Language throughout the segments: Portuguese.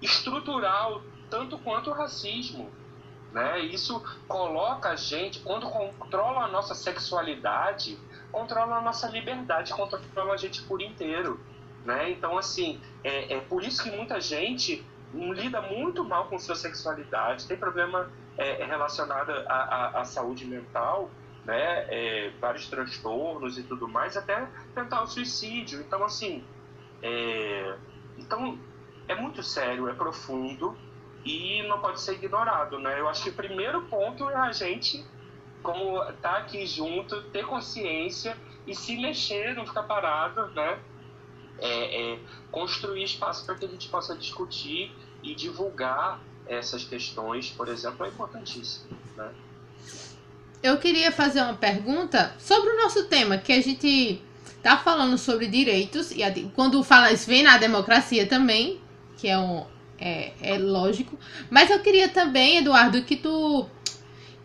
estrutural tanto quanto o racismo. Né? Isso coloca a gente, quando controla a nossa sexualidade, controla a nossa liberdade, controla a gente por inteiro. Né? Então, assim, é, é por isso que muita gente lida muito mal com sua sexualidade, tem problema é, relacionado à, à, à, saúde mental, né? É, vários transtornos e tudo mais, até tentar o suicídio. Então, assim, é, então é muito sério, é profundo e não pode ser ignorado, né? Eu acho que o primeiro ponto é a gente, como tá aqui junto, ter consciência e se mexer, não ficar parado, né? É, é, construir espaço para que a gente possa discutir e divulgar essas questões, por exemplo, é importantíssimo. Né? Eu queria fazer uma pergunta sobre o nosso tema, que a gente tá falando sobre direitos, e quando fala isso vem na democracia também, que é, um, é, é lógico. Mas eu queria também, Eduardo, que tu,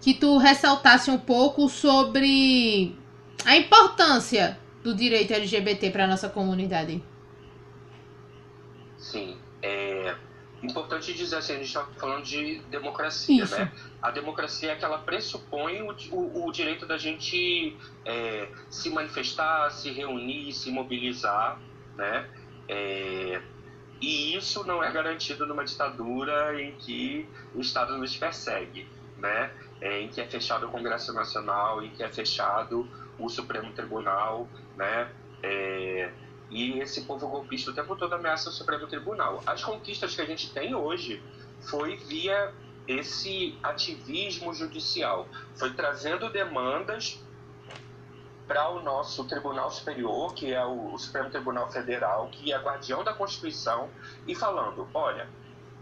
que tu ressaltasse um pouco sobre a importância do direito LGBT para nossa comunidade. Sim. É importante dizer assim, a gente está falando de democracia, Isso. né? A democracia é que ela pressupõe o, o, o direito da gente é, se manifestar, se reunir, se mobilizar, né? É, e isso não é garantido numa ditadura em que o Estado nos persegue, né? É, em que é fechado o Congresso Nacional, em que é fechado o Supremo Tribunal, né? É, e esse povo golpista o tempo todo ameaça o Supremo Tribunal. As conquistas que a gente tem hoje foi via esse ativismo judicial, foi trazendo demandas para o nosso Tribunal Superior, que é o, Supremo Tribunal Federal, que é guardião da Constituição, e falando: olha,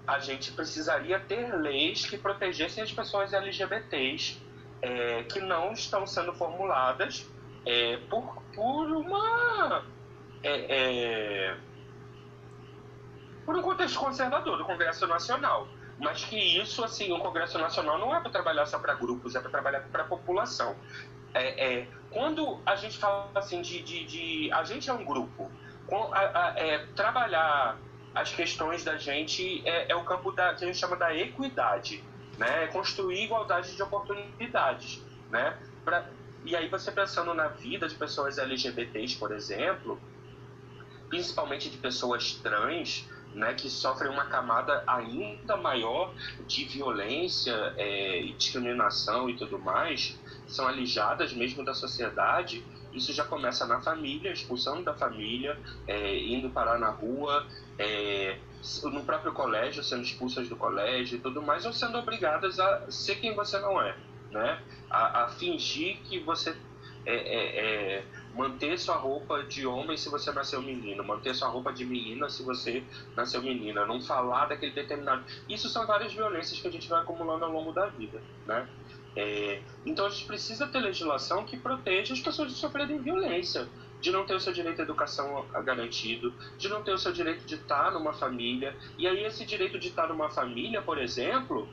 a gente precisaria ter leis que protegessem as pessoas LGBTs é, que não estão sendo formuladas é, por, por uma é, é, por um contexto conservador do Congresso Nacional. Mas que isso, assim, o Congresso Nacional não é para trabalhar só para grupos, é para trabalhar para a população. É, é, quando a gente fala assim de, de, de, a gente é um grupo, com, a, a, é, trabalhar as questões da gente é, é, o campo da, que a gente chama da equidade, né? É construir igualdade de oportunidades, né? Pra, e aí você pensando na vida de pessoas LGBTs, por exemplo, principalmente de pessoas trans, né, que sofrem uma camada ainda maior de violência é, e discriminação e tudo mais, são alijadas mesmo da sociedade. Isso já começa na família, expulsando da família, é, indo parar na rua, é, no próprio colégio, sendo expulsas do colégio e tudo mais, ou sendo obrigadas a ser quem você não é, né? a, a fingir que você é, é, é manter sua roupa de homem se você nasceu menino, manter sua roupa de menina se você nasceu menina, não falar daquele determinado. Isso são várias violências que a gente vai acumulando ao longo da vida, né? É, então a gente precisa ter legislação que proteja as pessoas de sofrerem violência, de não ter o seu direito à educação garantido, de não ter o seu direito de estar numa família. E aí esse direito de estar numa família, por exemplo,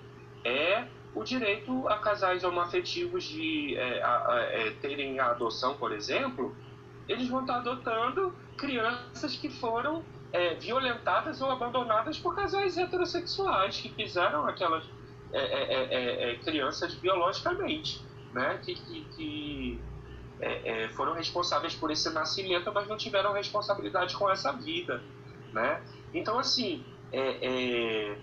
é o direito a casais homoafetivos de é, a, a, é, terem a adoção, por exemplo, eles vão estar adotando crianças que foram é, violentadas ou abandonadas por casais heterossexuais que fizeram aquelas é, é, é, crianças biologicamente, né? que, que, que foram responsáveis por esse nascimento, mas não tiveram responsabilidade com essa vida. Né? Então, assim, é,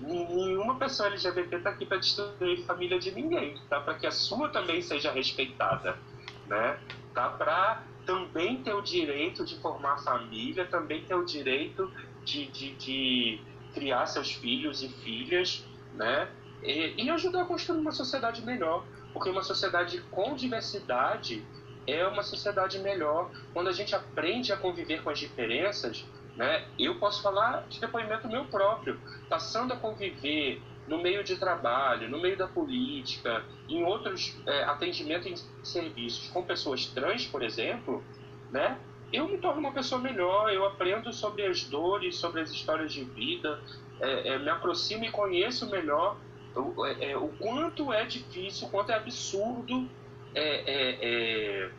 nenhuma pessoa LGBT está aqui para destruir a família de ninguém, tá? Para que a sua também seja respeitada, né? Tá? Para também ter o direito de formar família, também ter o direito de, de, de criar seus filhos e filhas, né? E, e ajudar a construir uma sociedade melhor, porque uma sociedade com diversidade é uma sociedade melhor. Quando a gente aprende a conviver com as diferenças, né? Eu posso falar de depoimento meu próprio, passando a conviver no meio de trabalho, no meio da política, em outros é, atendimentos em serviços com pessoas trans, por exemplo, né? eu me torno uma pessoa melhor, eu aprendo sobre as dores, sobre as histórias de vida, é, é, me aproximo e conheço melhor o, é, é, o quanto é difícil, o quanto é absurdo é,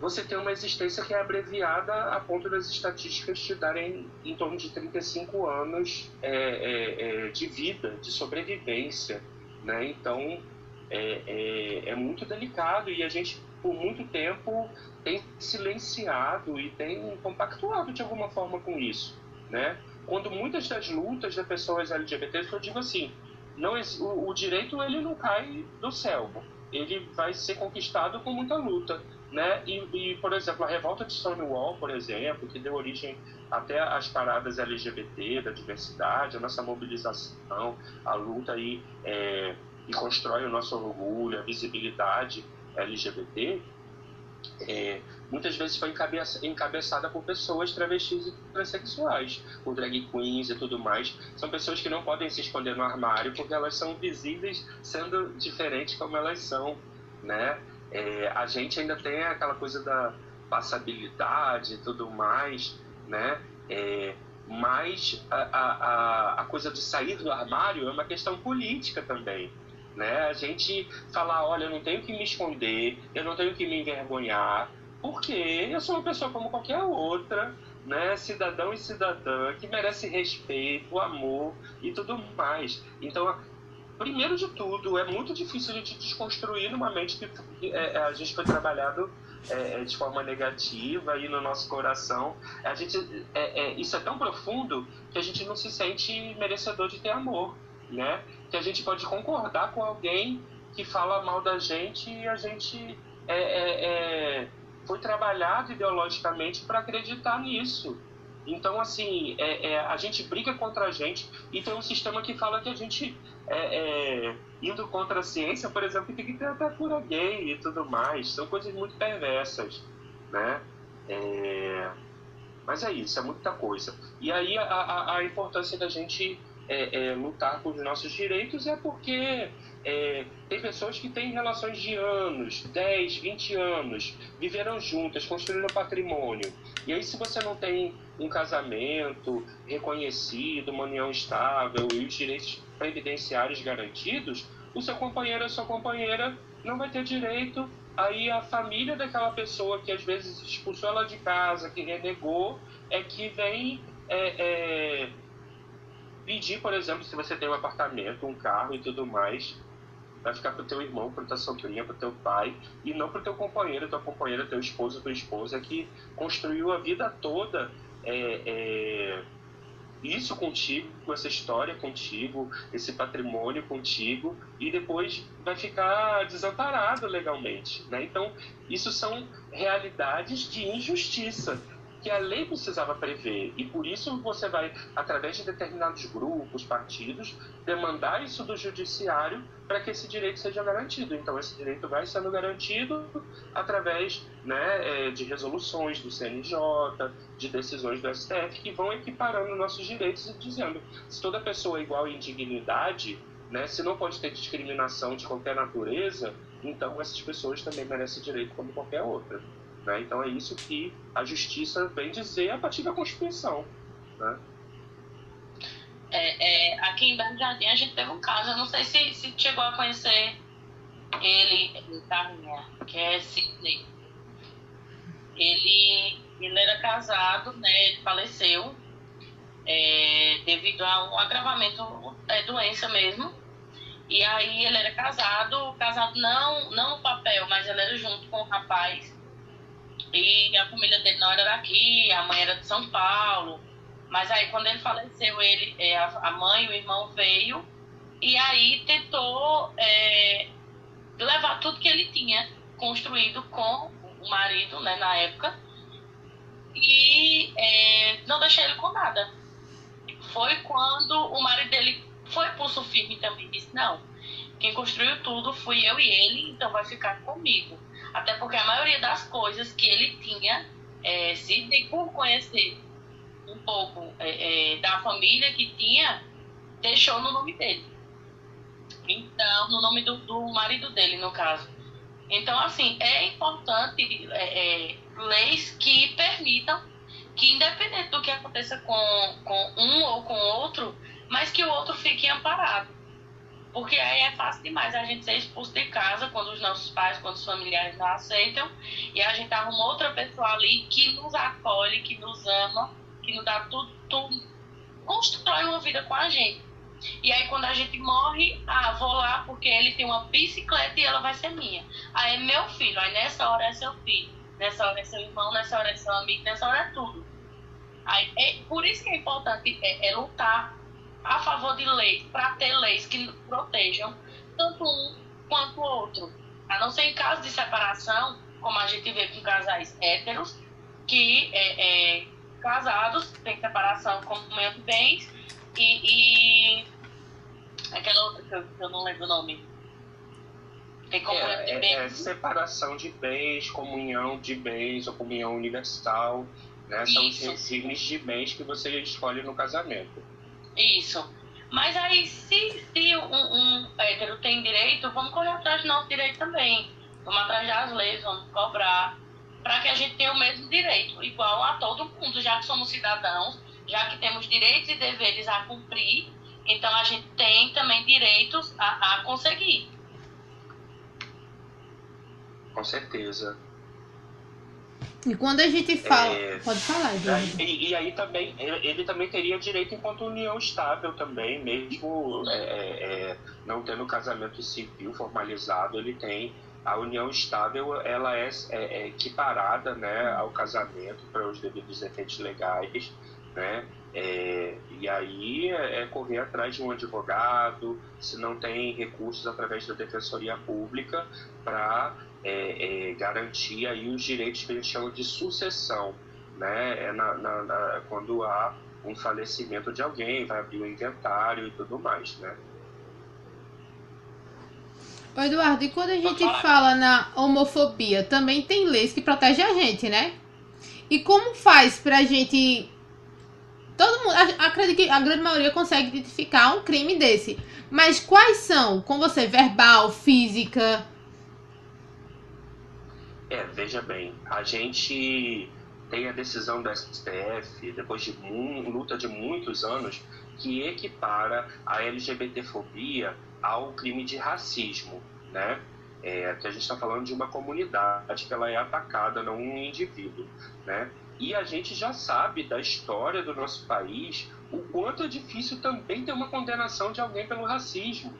você tem uma existência que é abreviada a ponto das estatísticas te darem em torno de 35 anos é, é, é, de vida, de sobrevivência. Né? Então, é, é, é, muito delicado e a gente, por muito tempo, tem silenciado e tem compactuado de alguma forma com isso. Né? Quando muitas das lutas das pessoas LGBTs, eu digo assim, não, o, o direito ele não cai do céu, ele vai ser conquistado com muita luta né? E, e, por exemplo, a revolta de Stonewall, por exemplo, que deu origem até às paradas LGBT, da diversidade, a nossa mobilização, a luta aí é, que constrói o nosso orgulho, a visibilidade LGBT, é, muitas vezes foi encabeça, encabeçada por pessoas travestis e transexuais, por drag queens e tudo mais. São pessoas que não podem se esconder no armário porque elas são visíveis sendo diferentes como elas são, né? É, a gente ainda tem aquela coisa da passabilidade e tudo mais, né? É, mas a, a, a coisa de sair do armário é uma questão política também. Né? A gente falar, olha, eu não tenho que me esconder, eu não tenho que me envergonhar, porque eu sou uma pessoa como qualquer outra, né? cidadão e cidadã, que merece respeito, amor e tudo mais. Então, primeiro de tudo, é muito difícil a gente desconstruir numa mente que é, a gente foi trabalhado é, é, de forma negativa e no nosso coração. A gente, é, é, isso é tão profundo que a gente não se sente merecedor de ter amor, né? Que a gente pode concordar com alguém que fala mal da gente e a gente é, foi trabalhado ideologicamente para acreditar nisso. Então, assim, é, é, a gente briga contra a gente e tem um sistema que fala que a gente, é, é, indo contra a ciência, por exemplo, tem que ter até cura gay e tudo mais. São coisas muito perversas, né? É, mas é isso, é muita coisa. E aí a, a, a importância da gente é, é, lutar por nossos direitos é porque é, tem pessoas que têm relações de anos, 10, 20 anos, viveram juntas, construíram patrimônio. E aí, se você não tem um casamento reconhecido, uma união estável e os direitos previdenciários garantidos, o seu companheiro ou sua companheira não vai ter direito. Aí a família daquela pessoa que às vezes expulsou ela de casa, que renegou, é que vem é, é, pedir, por exemplo, se você tem um apartamento, um carro e tudo mais, vai ficar pro teu irmão, pro tua sobrinha, pro teu pai, e não pro teu companheiro, tua companheira, teu esposo, tua esposa, que construiu a vida toda é, é, isso contigo, com essa história contigo, esse patrimônio contigo, e depois vai ficar desamparado legalmente. Né? Então, isso são realidades de injustiça que a lei precisava prever. E por isso você vai, através de determinados grupos, partidos, demandar isso do judiciário para que esse direito seja garantido. Então, esse direito vai sendo garantido através né, é, de resoluções do CNJ, de decisões do STF, que vão equiparando nossos direitos e dizendo se toda pessoa é igual em dignidade, né, se não pode ter discriminação de qualquer natureza, então essas pessoas também merecem direito como qualquer outra. Né? Então é isso que a justiça vem dizer a partir da Constituição. Né? É, é, aqui em Belo Jardim a gente teve um caso, eu não sei se, se chegou a conhecer ele, Carminha, que é Sidney. Ele, ele era casado, né, ele faleceu é, devido a um agravamento, é, doença mesmo. E aí ele era casado, casado não, não no papel, mas ele era junto com o rapaz e a família dele não era daqui, a mãe era de São Paulo. Mas aí quando ele faleceu, ele, é, a mãe e o irmão veio e aí tentou é, levar tudo que ele tinha construído com o marido, né, na época, e é, não deixar ele com nada. Foi quando o marido dele foi pulso firme também disse, não, quem construiu tudo fui eu e ele, então vai ficar comigo. Até porque a maioria das coisas que ele tinha, é, Sidney, por conhecer um pouco é, é, da família que tinha, deixou no nome dele. Então, no nome do, do marido dele, no caso. Então, assim, é importante é, é, leis que permitam que, independente do que aconteça com, com um ou com outro, mas que o outro fique amparado. Porque aí é fácil demais a gente ser expulso de casa quando os nossos pais, quando os familiares não aceitam, e a gente arruma outra pessoa ali que nos acolhe, que nos ama, que nos dá tudo, tudo constrói uma vida com a gente. E aí quando a gente morre, ah, vou lá porque ele tem uma bicicleta e ela vai ser minha. Aí é meu filho, aí nessa hora é seu filho, nessa hora é seu irmão, nessa hora é seu amigo, nessa hora é tudo. Aí, é, por isso que é importante é, é lutar a favor de leis, para ter leis que protejam tanto um quanto o outro. A não ser em caso de separação, como a gente vê com casais héteros, que é, é casados têm separação como meio de bens e, e aquela outra que eu, que eu não lembro o nome. Tem comunhão de bens. É, é separação de bens, comunhão de bens ou comunhão universal. Né? São os signos de bens que você escolhe no casamento. Isso. Mas aí, se, se um, um hétero tem direito, vamos correr atrás do nosso direito também. Vamos atrás das leis, vamos cobrar, para que a gente tenha o mesmo direito, igual a todo mundo, já que somos cidadãos, já que temos direitos e deveres a cumprir, então a gente tem também direitos a, a conseguir. Com certeza. E quando a gente fala. É, pode falar, Eduardo. E, e, aí também, ele também teria direito enquanto união estável também, mesmo é, é, é, não tendo casamento civil formalizado, ele tem. A união estável ela é, é, é equiparada né, ao casamento para os devidos efeitos legais. Né? E aí é, correr atrás de um advogado, se não tem recursos através da defensoria pública, para é, é, garantir aí os direitos que a gente chama de sucessão, né? É na, na, na, quando há um falecimento de alguém, vai abrir o inventário e tudo mais, né? Ô Eduardo, e quando a gente fala na homofobia, também tem leis que protegem a gente, né? E como faz pra gente. Todo mundo, acredito que a grande maioria consegue identificar um crime desse. Mas quais são? Com você, verbal, física, é, veja bem, a gente tem a decisão do STF, depois de luta de muitos anos, que equipara a LGBTfobia ao crime de racismo, né? É, que a gente está falando de uma comunidade que ela é atacada, não um indivíduo, né? E a gente já sabe da história do nosso país o quanto é difícil também ter uma condenação de alguém pelo racismo,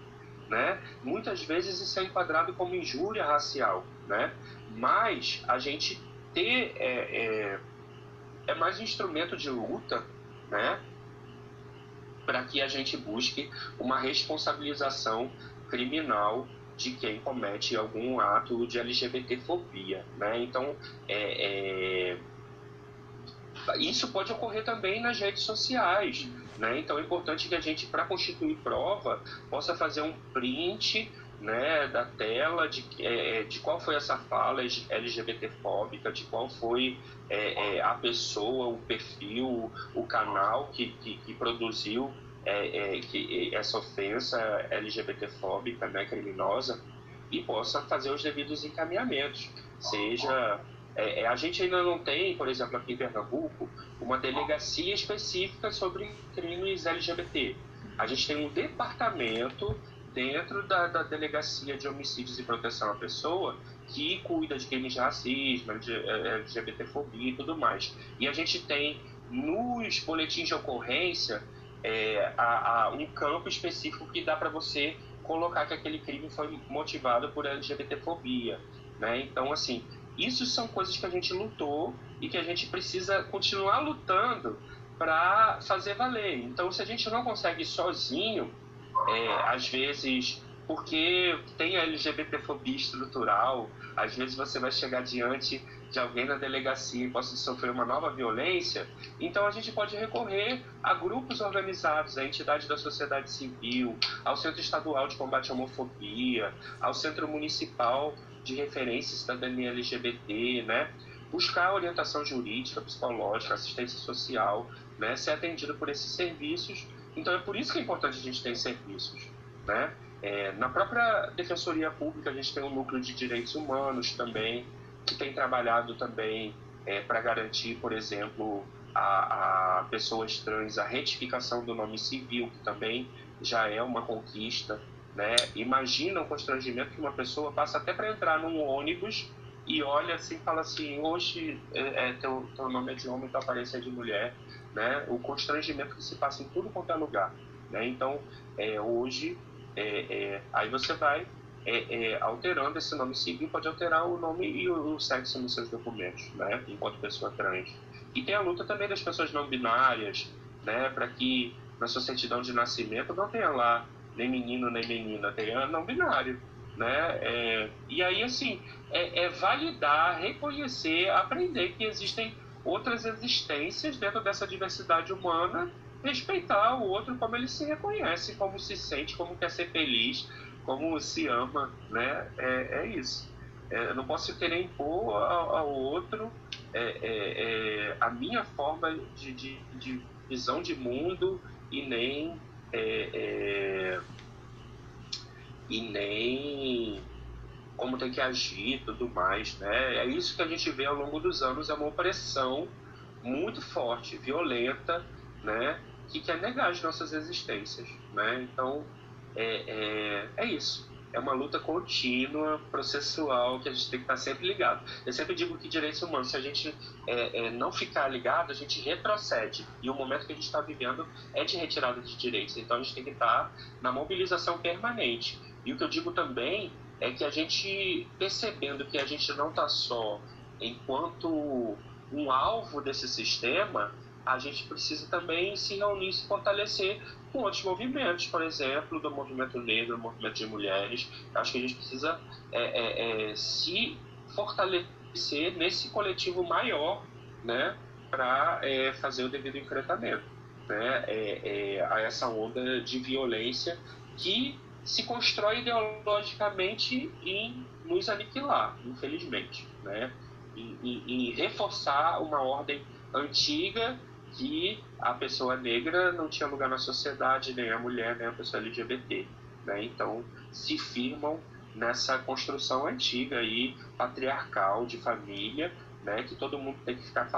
né? Muitas vezes isso é enquadrado como injúria racial, né? Mas a gente ter é, é, é mais um instrumento de luta, né? Para que a gente busque uma responsabilização criminal de quem comete algum ato de LGBTfobia, né? Então, é, é, isso pode ocorrer também nas redes sociais, né? Então, é importante que a gente, para constituir prova, possa fazer um print né, da tela de, é, é, de qual foi essa fala LGBTfóbica, de qual foi é, é, a pessoa, o perfil, o canal que, que, que produziu é, é, que, essa ofensa LGBTfóbica, né, criminosa, e possa fazer os devidos encaminhamentos. Seja. a gente ainda não tem, por exemplo, aqui em Pernambuco, uma delegacia específica sobre crimes LGBT. A gente tem um departamento dentro da, da Delegacia de Homicídios e Proteção à Pessoa, que cuida de crimes de racismo, de é, LGBTfobia e tudo mais. E a gente tem nos boletins de ocorrência é, a, a um campo específico que dá para você colocar que aquele crime foi motivado por LGBTfobia. Né? Então, assim, isso são coisas que a gente lutou e que a gente precisa continuar lutando para fazer valer. Então, se a gente não consegue sozinho, é, às vezes, porque tem a LGBTfobia estrutural, às vezes você vai chegar diante de alguém na delegacia e possa sofrer uma nova violência, então a gente pode recorrer a grupos organizados, a entidades da sociedade civil, ao Centro Estadual de Combate à Homofobia, ao Centro Municipal de Referência Cidadania LGBT, né? Buscar orientação jurídica, psicológica, assistência social, né? Ser atendido por esses serviços então é por isso que é importante a gente ter serviços. Né? É, na própria Defensoria Pública a gente tem um núcleo de direitos humanos também, que tem trabalhado também é, para garantir, por exemplo, a, a, pessoas trans a retificação do nome civil, que também já é uma conquista. Né? Imagina o constrangimento que uma pessoa passa até para entrar num ônibus e olha assim fala assim, hoje é, é, teu, teu nome é de homem, tua aparência é de mulher, né? O constrangimento que se passa em tudo quanto é lugar, né? Então, é, hoje, é, é, aí você vai é, é, alterando esse nome civil, pode alterar o nome e o, o, sexo nos seus documentos, né? Enquanto pessoa trans. E tem a luta também das pessoas não binárias, né? Para que na sua certidão de nascimento não tenha lá nem menino nem menina, tenha não binário, né? É, e aí, assim, é, é validar, reconhecer, aprender que existem outras existências dentro dessa diversidade humana, respeitar o outro como ele se reconhece, como se sente, como quer ser feliz, como se ama, né? É, é isso. É, eu não posso querer impor ao, ao outro é, é, é, a minha forma de, de, de, visão de mundo e nem é, e nem como tem que agir e tudo mais, né? É isso que a gente vê ao longo dos anos, é uma opressão muito forte, violenta, né? Que quer negar as nossas existências, né? Então, é, é, é isso. É uma luta contínua, processual, que a gente tem que estar sempre ligado. Eu sempre digo que direitos humanos, se a gente é, é, não ficar ligado, a gente retrocede. E o momento que a gente está vivendo é de retirada de direitos. Então a gente tem que estar na mobilização permanente. E o que eu digo também é que a gente, percebendo que a gente não está só enquanto um alvo desse sistema, a gente precisa também se reunir, se fortalecer com outros movimentos, por exemplo, do movimento negro, do movimento de mulheres. Acho que a gente precisa é, é, é, se fortalecer nesse coletivo maior, né, para é, fazer o devido enfrentamento, né, é, é, a essa onda de violência que se constrói ideologicamente em nos aniquilar, infelizmente, né? Em, reforçar uma ordem antiga que a pessoa negra não tinha lugar na sociedade, nem a mulher, nem a pessoa LGBT, né? Então se firmam nessa construção antiga aí patriarcal de família, né? Que todo mundo tem que ficar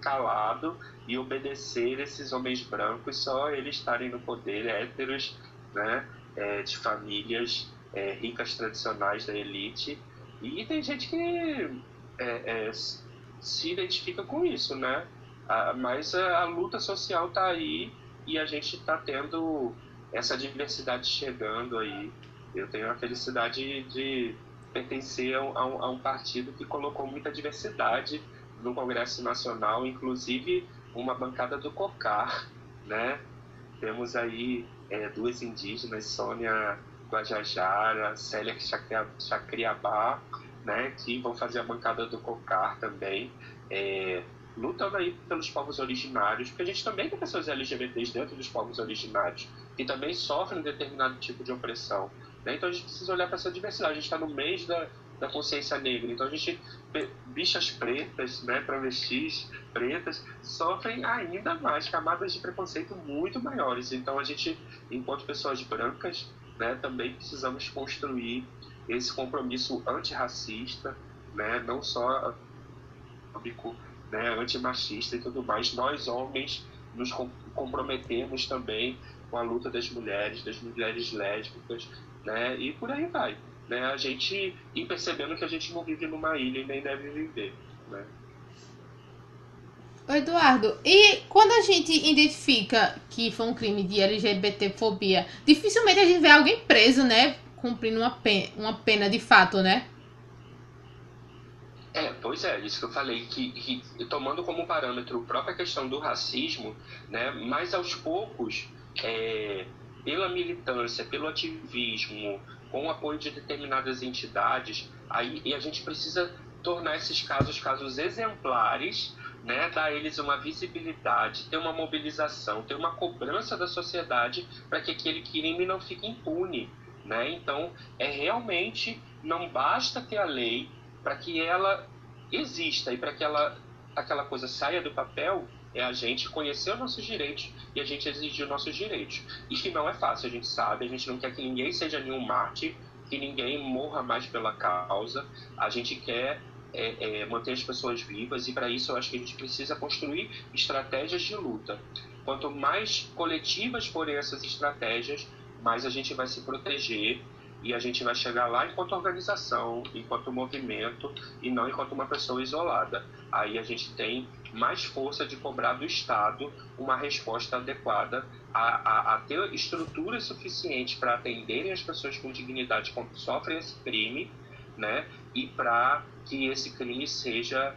calado e obedecer esses homens brancos, só eles estarem no poder, héteros, né? É, de famílias é, ricas tradicionais da elite. E tem gente que é, é se identifica com isso, né? A, mas a, a, luta social está aí e a gente está tendo essa diversidade chegando aí. Eu tenho a felicidade de pertencer a um, a um partido que colocou muita diversidade no Congresso Nacional, inclusive uma bancada do COCAR, né? Temos aí é, duas indígenas, Sônia Guajajara, Célia Chacriabá, né, que vão fazer a bancada do COCAR também, é, lutando aí pelos povos originários, porque a gente também tem pessoas LGBTs dentro dos povos originários, que também sofrem um determinado tipo de opressão. Né? Então a gente precisa olhar para essa diversidade. A gente está no mês da, da consciência negra. Então a gente, bichas pretas, né, travestis pretas, sofrem ainda mais camadas de preconceito muito maiores. Então a gente, enquanto pessoas brancas, né, também precisamos construir esse compromisso antirracista, né, não só né, antimachista e tudo mais. Nós, homens, nos comprometemos também com a luta das mulheres, das mulheres lésbicas, né, e por aí vai né, a gente ir percebendo que a gente não vive numa ilha e nem deve viver. Né? Eduardo, e quando a gente identifica que foi um crime de LGBTfobia, dificilmente a gente vê alguém preso, né? Cumprindo uma pena, uma pena de fato, né? É, pois é, isso que eu falei, que, que tomando como parâmetro a própria questão do racismo, né, mas aos poucos, é, pela militância, pelo ativismo, com o apoio de determinadas entidades, aí, e a gente precisa tornar esses casos casos exemplares, né, dar eles uma visibilidade, ter uma mobilização, ter uma cobrança da sociedade para que aquele crime não fique impune. Né? Então, é realmente, não basta ter a lei para que ela exista e para que ela, aquela coisa saia do papel, é a gente conhecer os nossos direitos e a gente exigir os nossos direitos. E que não é fácil, a gente sabe, a gente não quer que ninguém seja nenhum mártir, que ninguém morra mais pela causa, a gente quer é, é, manter as pessoas vivas e para isso eu acho que a gente precisa construir estratégias de luta. Quanto mais coletivas forem essas estratégias, mais a gente vai se proteger e a gente vai chegar lá enquanto organização, enquanto movimento e não enquanto uma pessoa isolada. Aí a gente tem mais força de cobrar do Estado uma resposta adequada a, a, a ter estrutura suficiente para atenderem as pessoas com dignidade que sofrem esse crime, né? E para que esse crime seja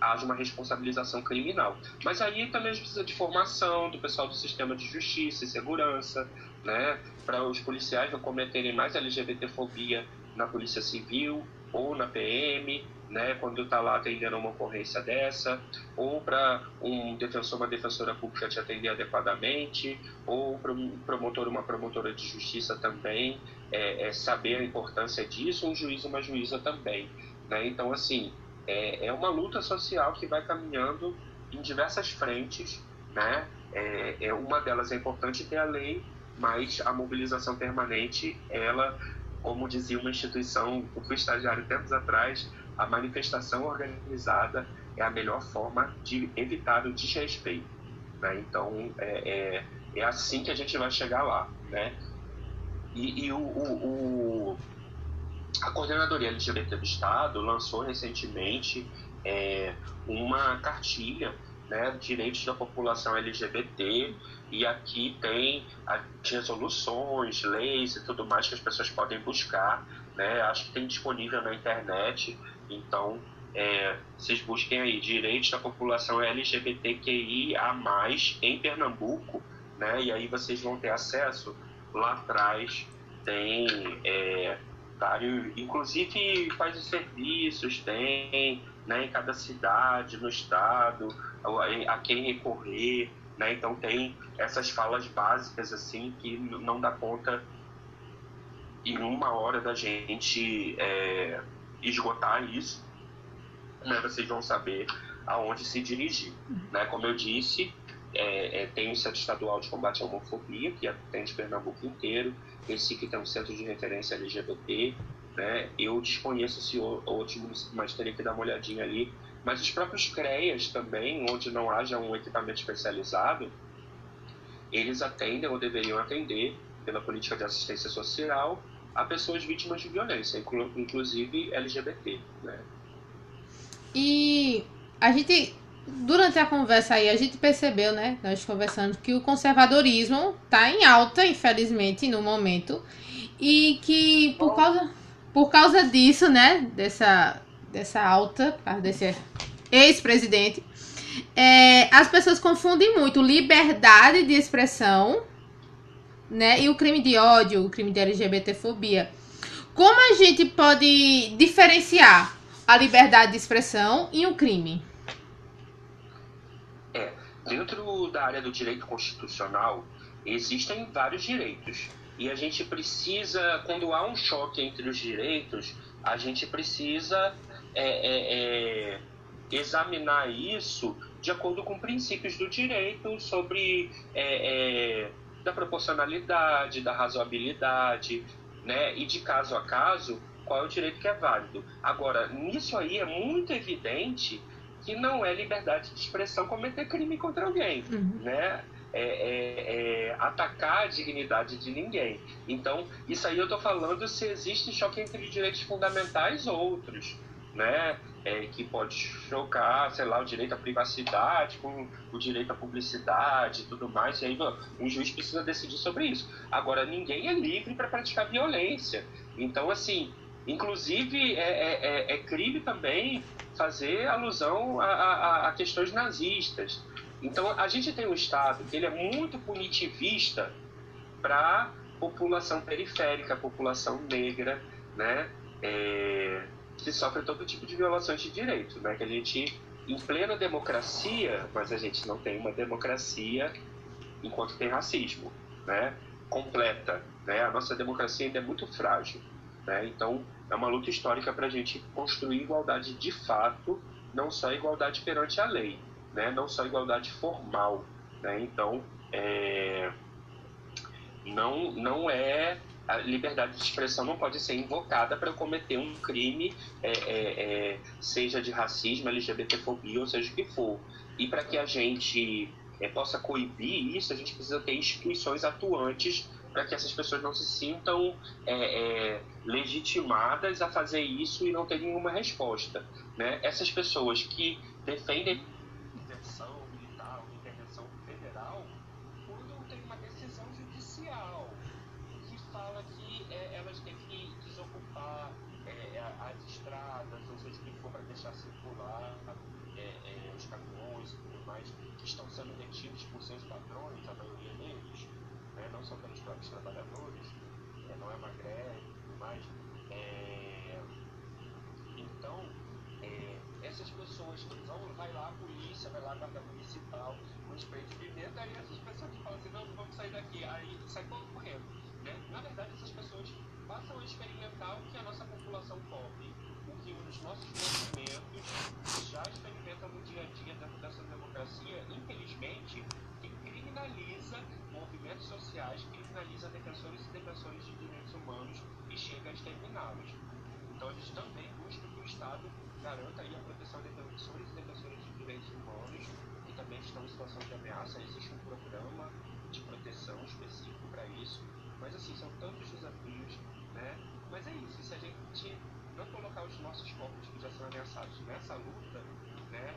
haja uma responsabilização criminal. Mas aí também a gente precisa de formação do pessoal do sistema de justiça e segurança, né? Para os policiais não cometerem mais LGBTfobia na polícia civil ou na PM, né, quando está lá atendendo uma ocorrência dessa, ou para um defensor, uma defensora pública te atender adequadamente, ou para um promotor, uma promotora de justiça também, é, é saber a importância disso, um juiz, uma juíza também. Né? Então, assim, é, é uma luta social que vai caminhando em diversas frentes, né? É, é, uma delas é importante ter a lei, mas a mobilização permanente, ela, como dizia uma instituição, fui estagiário tempos atrás, a manifestação organizada é a melhor forma de evitar o desrespeito. Né? Então, é, é, é, assim que a gente vai chegar lá. Né? E, e o, o, o, a Coordenadoria LGBT do Estado lançou recentemente é, uma cartilha né, direitos da população LGBT e aqui tem as resoluções, leis e tudo mais que as pessoas podem buscar, né, acho que tem disponível na internet então, é, vocês busquem aí direitos da população LGBTQIA+, em Pernambuco, né? E aí vocês vão ter acesso. Lá atrás tem é, vários, inclusive quais os serviços tem, né? Em cada cidade, no estado, a quem recorrer, né? Então tem essas falas básicas assim que não dá conta em uma hora da gente é, esgotar isso, né, vocês vão saber aonde se dirigir. Né? Como eu disse, é, é, tem o Centro Estadual de Combate à Homofobia, que atende Pernambuco inteiro, esse que tem um centro de referência LGBT, né? eu desconheço se outros municípios, mas teria que dar uma olhadinha ali, mas os próprios CREAS também, onde não haja um equipamento especializado, eles atendem ou deveriam atender pela política de assistência social a pessoas vítimas de violência, inclusive LGBT, né? E a gente, durante a conversa aí, a gente percebeu, né, nós conversando, que o conservadorismo está em alta, infelizmente, no momento, e que por causa, por causa disso, né, dessa, dessa alta, desse ex-presidente, é, as pessoas confundem muito liberdade de expressão né? E o crime de ódio, o crime de LGBTfobia. Como a gente pode diferenciar a liberdade de expressão e um crime? É, dentro da área do direito constitucional, existem vários direitos. E a gente precisa, quando há um choque entre os direitos, a gente precisa é, é, é, examinar isso de acordo com princípios do direito sobre é, é, da proporcionalidade, da razoabilidade, né? E de caso a caso, qual é o direito que é válido. Agora, nisso aí é muito evidente que não é liberdade de expressão cometer crime contra alguém, uhum. né? É, é, é, atacar a dignidade de ninguém. Então, isso aí eu estou falando se existe choque entre direitos fundamentais ou outros, né? é, que pode chocar, sei lá, o direito à privacidade com o direito à publicidade e tudo mais, e aí um juiz precisa decidir sobre isso. Agora, ninguém é livre para praticar violência. Então, assim, inclusive é, é, é, é crime também fazer alusão a, a, a, questões nazistas. Então, a gente tem um Estado que ele é muito punitivista para população periférica, população negra, né? É, que sofre todo tipo de violações de direitos, né? Que a gente, em plena democracia, mas a gente não tem uma democracia enquanto tem racismo, né? Completa, né? A nossa democracia ainda é muito frágil, né? Então, é uma luta histórica para a gente construir igualdade de fato, não só igualdade perante a lei, né? Não só igualdade formal, né? Então, é... não, não é a liberdade de expressão não pode ser invocada para cometer um crime, é, é, é, seja de racismo, LGBTfobia, ou seja o que for. E para que a gente é, possa coibir isso, a gente precisa ter instituições atuantes para que essas pessoas não se sintam é, é, legitimadas a fazer isso e não ter nenhuma resposta. Né? Essas pessoas que defendem intervenção militar, intervenção federal, quando tem uma decisão judicial que fala que é, elas têm que desocupar é, as estradas, ou seja, para deixar circular é, é, os caminhões e tudo mais, que estão sendo retidos por seus patrões, a maioria deles, né, não só pelos próprios trabalhadores, é, não é uma greve e tudo mais. É, então, é, essas pessoas vão, vai lá a polícia, vai lá a guarda municipal, com spray de pimenta, aí essas pessoas que falam assim, não, não vamos sair daqui, aí sai correndo. Né? Na verdade, essas pessoas passam a experimentar o que a nossa população pobre, que os nossos movimentos já experimentam no dia a dia dentro dessa democracia, infelizmente, que criminaliza movimentos sociais, criminaliza defensores e defensores de direitos humanos e chega a exterminá-los. Então gente também busca que o Estado garanta aí a proteção de defensores e defensores de direitos humanos que também estão em situação de ameaça. Existe um programa de proteção específico para isso. Mas assim, são tantos desafios, né? Mas é isso, se a gente não colocar os nossos corpos que já são ameaçados nessa luta, né,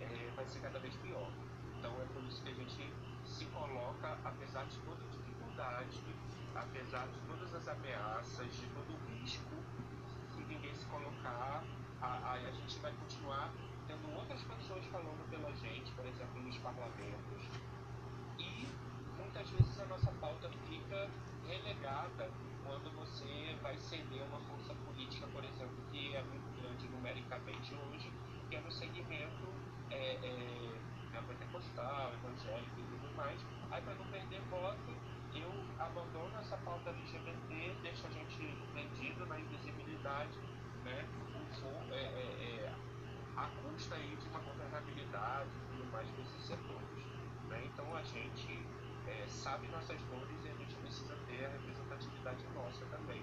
é, vai ser cada vez pior. Então é por isso que a gente se coloca, apesar de toda dificuldade, apesar de todas as ameaças, de todo o risco, se ninguém se colocar, a, a, a gente vai continuar tendo outras pessoas falando pela gente, por exemplo, nos parlamentos, e muitas vezes a nossa pauta fica relegada quando você vai ceder uma força política, por exemplo, que é muito grande numericamente hoje, que é no segmento é, é, pentecostal, evangélico e tudo mais. Aí, para não perder voto, eu abandono essa pauta LGBT, deixo a gente vendido na invisibilidade, né? O, é, é, é, a custa aí de uma governabilidade e tudo mais desses setores. Né? Então a gente é, sabe nossas dores e a gente precisa ter a representatividade nossa também.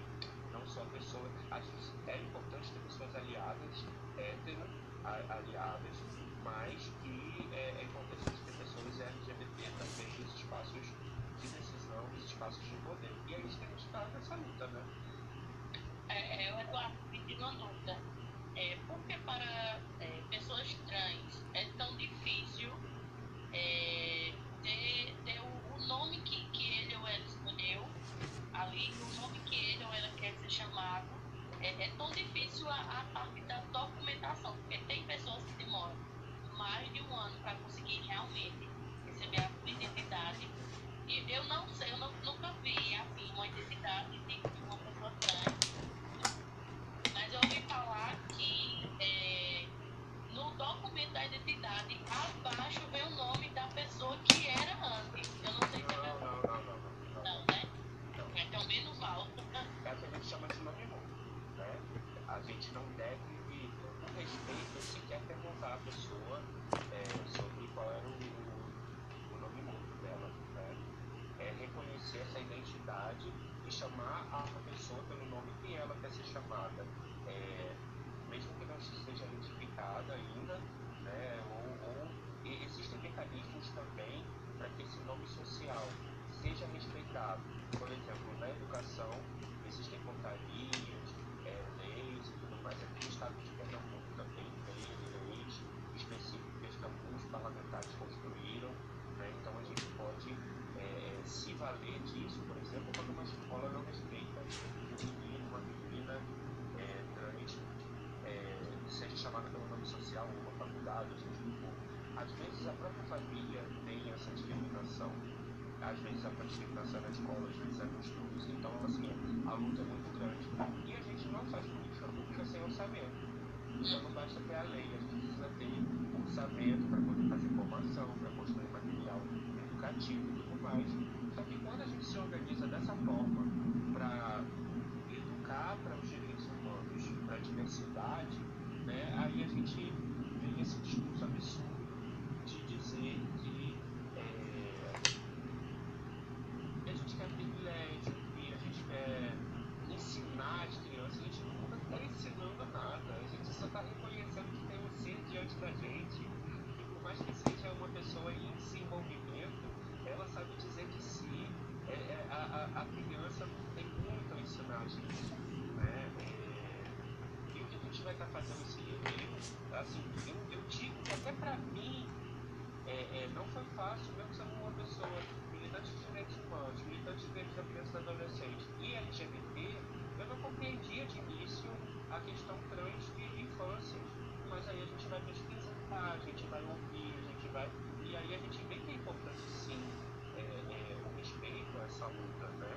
Não só pessoas. A gente, é importante ter pessoas aliadas, hétero, aliadas, mas que é, é importante ter pessoas LGBT também nos espaços de decisão, nos espaços de poder. E que a gente está nessa luta, né? É, é, Eduardo, diga uma dúvida. É, por que para é, pessoas trans é tão difícil é, ter, ter o, o, nome que, que ele ou ela escolheu ali, o nome que ele ou ela quer ser chamado? É, é tão difícil a, a parte da documentação, porque tem pessoas que demoram mais de um ano para conseguir realmente receber a identidade. E eu não sei, eu não, nunca vi assim, uma identidade de uma pessoa trans. Mas eu ouvi falar que é, no documento da identidade, abaixo vem o nome da pessoa que era antes. Eu não sei se é verdade. Não, não, não, não. Não, né? Não. Então, menos mal. É o que a gente chama de nome novo, né? A gente não deve o respeito sequer perguntar à pessoa é, sobre qual era o, o nome morto dela. Né? Reconhecer essa identidade e chamar a pessoa pelo nome que ela quer ser chamada. É, mesmo que não seja identificada ainda, né? ou, ou existem mecanismos também para que esse nome social seja respeitado. Por exemplo, na educação existem portarias, é, leis e tudo mais. Aqui no estado de Pernambuco também tem leis específicas que alguns parlamentares construíram. Né? Então a gente pode é, se valer disso, por exemplo, quando uma escola não respeita um menino, uma menina é, trans, é, seja chamada pelo nome social, uma faculdade, ou seja, às vezes a própria família tem essa discriminação a discriminação na escola, vezes é nos estudos, então assim, a luta é muito grande. E a gente não faz política pública sem orçamento. Então não basta ter a lei, a gente precisa ter orçamento para poder fazer formação, para construir material educativo e tudo mais. Só que quando a gente se organiza dessa forma para educar para os direitos humanos, para a diversidade, né, aí a gente vem esse discurso absurdo de dizer que a gente quer privilégio, que a gente quer ensinar as crianças, a gente nunca está ensinando nada, a gente só está reconhecendo que tem um ser diante da gente, e por mais que seja uma pessoa em desenvolvimento, ela sabe dizer que sim fazendo isso. Eu, assim, eu, eu digo que até para mim é, é, não foi fácil, mesmo sendo uma pessoa militante de direitos humanos, militante de direitos da criança e do adolescente e LGBT, eu não compreendia de início a questão trans de infância. Mas aí a gente vai pesquisar, a gente vai ouvir, a gente vai. E aí a gente vê que é importante sim é, é, o respeito a essa luta, né?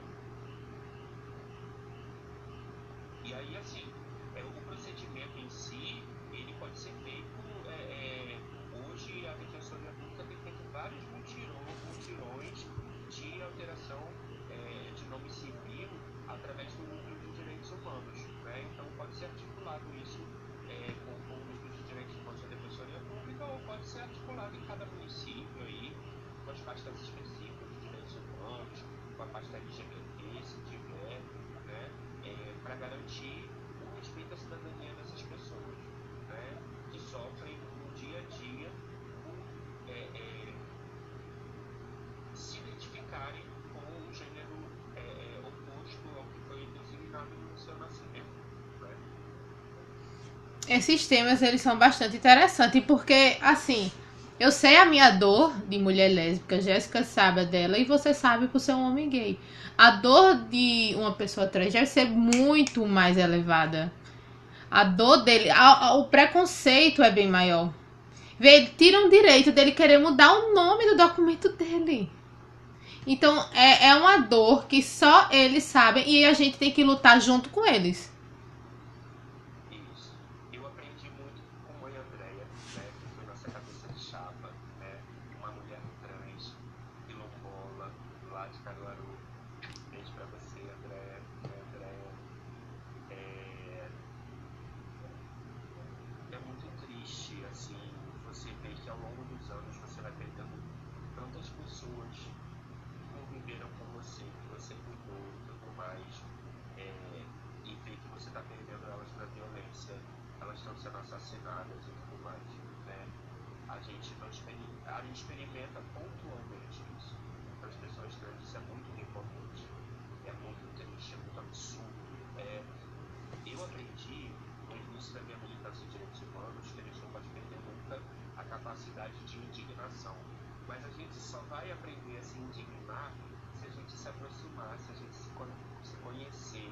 E aí assim, é, o procedimento em si, ele pode ser feito. É, é, hoje a Defensoria Pública tem feito vários mutirões, mutirões de alteração é, de nome civil através do núcleo de direitos humanos. Né? Então pode ser articulado isso é, com, com o núcleo de direitos humanos da Defensoria Pública ou pode ser articulado em cada município aí, com as pastas específicas de direitos humanos, com a pasta LGBT, se tiver, né? É, para garantir o respeito à cidadania dessas pessoas, né? Que sofrem no dia a dia por é, é, se identificarem com um gênero é, é, oposto ao que foi designado no seu nascimento. Né? Esses temas eles são bastante interessantes porque assim eu sei a minha dor de mulher lésbica, Jéssica sabe a dela e você sabe por ser um homem gay. A dor de uma pessoa trans deve ser muito mais elevada. A dor dele, a, a, o preconceito é bem maior. Vê, tiram o direito dele querer mudar o nome do documento dele. Então é, é uma dor que só eles sabem e a gente tem que lutar junto com eles. Isso. Eu aprendi muito com a mãe Andréia, né, que foi nossa cabeça de chapa, né, uma mulher trans, quilombola, lá de Caruaru. Beijo pra você, Andréia. né, Andréia. É... é muito triste, assim, você ver que ao longo dos anos você vai perdendo tantas pessoas conviveram com você, que você cuidou e tudo mais, é, e ver que você está perdendo elas para violência, elas estão sendo assassinadas e tudo mais, né? A gente não experimenta, a gente experimenta pontualmente isso. Para as pessoas trans isso é muito importante, é muito triste, é muito absurdo. É, eu aprendi no início da minha militância em direitos humanos que a gente não pode perder nunca a capacidade de indignação. Mas a gente só vai aprender a se indignar se a gente se aproximar, se a gente se, se conhecer.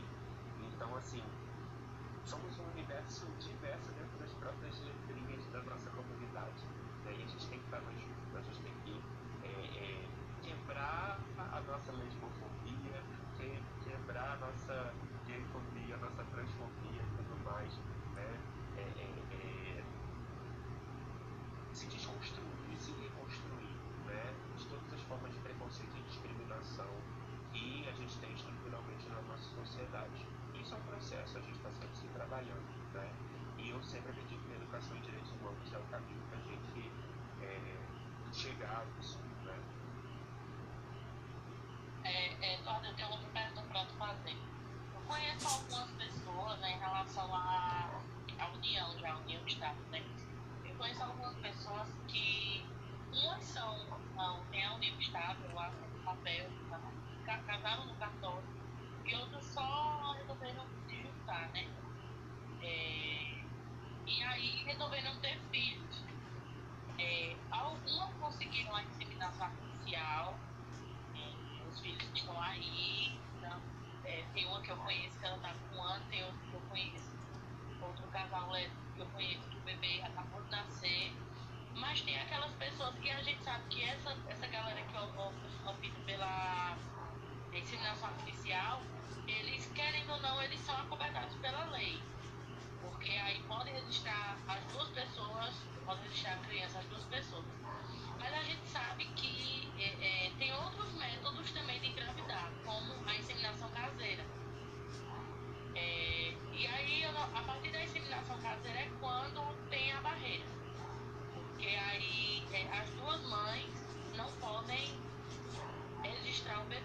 Então, assim, somos um universo diverso dentro das próprias letrinhas da nossa comunidade. E a gente tem que estar mais juntos, a gente tem que é, é, quebrar a nossa lesbofobia, que, quebrar a nossa gaysfobia, a nossa transfobia e tudo mais. Né? É, é, é, se desconstruir, se reconstruir todas as formas de preconceito e discriminação que a gente tem estruturalmente na nossa sociedade. Isso é um processo, a gente está sempre se trabalhando, né? E eu sempre acredito que a educação em direitos humanos é o caminho para a gente é, chegar a isso, né? É, é, Eduardo, eu tenho outra pergunta para tu fazer. Eu conheço algumas pessoas né, em relação à, à União, já a União do Estado, né? Eu conheço algumas pessoas que umas são, não, tem a lá no papel? Ca- casaram no cartório, e outras só resolveram se juntar, né? É, e aí resolveram ter filhos. É, algumas conseguiram a inseminação artificial, é, os filhos estão aí. Então, é, tem uma que eu conheço que ela tá com um ano, tem outra que eu conheço, outro casal lésbico que eu conheço que o bebê acabou de nascer. Mas tem aquelas pessoas que a gente sabe que essa, essa galera que opta opta pela inseminação artificial, eles, querendo ou não, eles são acobertados pela lei. Porque aí pode registrar as duas pessoas, pode registrar a criança as duas pessoas. Mas a gente sabe que é, é, tem outros métodos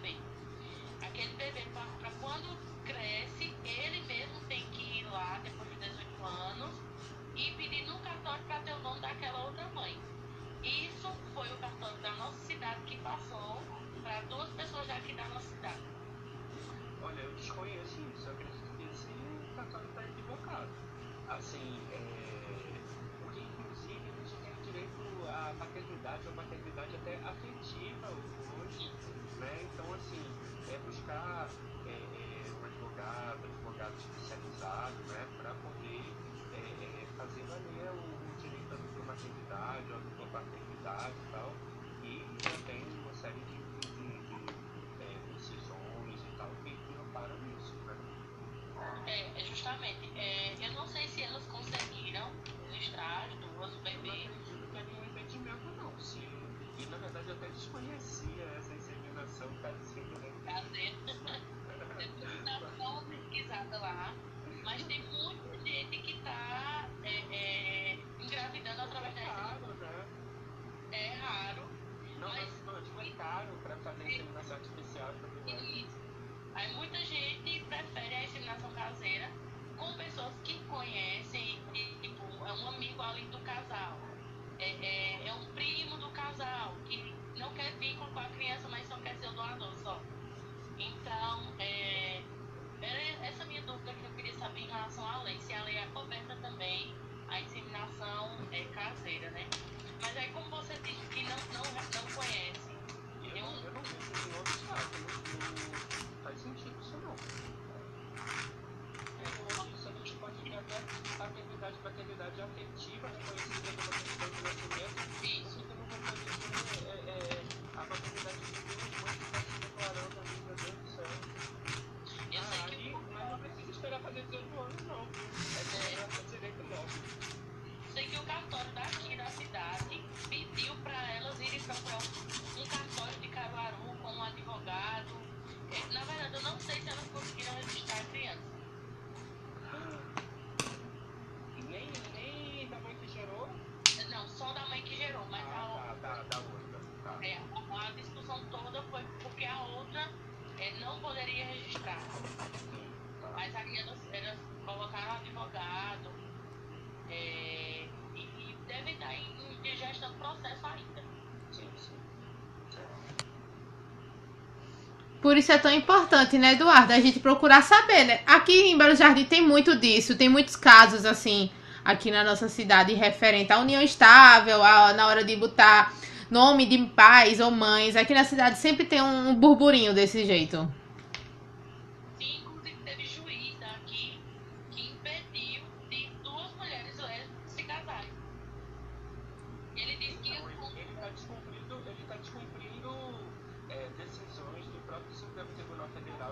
bebê. Aquele bebê, para quando cresce, ele mesmo tem que ir lá depois de 18 anos e pedir no cartório para ter o nome daquela outra mãe. Isso foi o cartório da nossa cidade que passou para duas pessoas já aqui da nossa cidade. Olha, eu desconheço isso, eu acredito que esse cartório está equivocado. Assim, é... porque inclusive a gente tem direito à paternidade, ou paternidade até afetiva, ou então, assim, é buscar é, é, um advogado, advogado especializado, né, para poder é, é, fazer valer o, direito da dupla maternidade, à dupla paternidade, por isso é tão importante, né, Eduardo? A gente procurar saber, né? Aqui em Belo Jardim tem muito disso, tem muitos casos assim aqui na nossa cidade referente à união estável, a, na hora de botar nome de pais ou mães. Aqui na cidade sempre tem um burburinho desse jeito.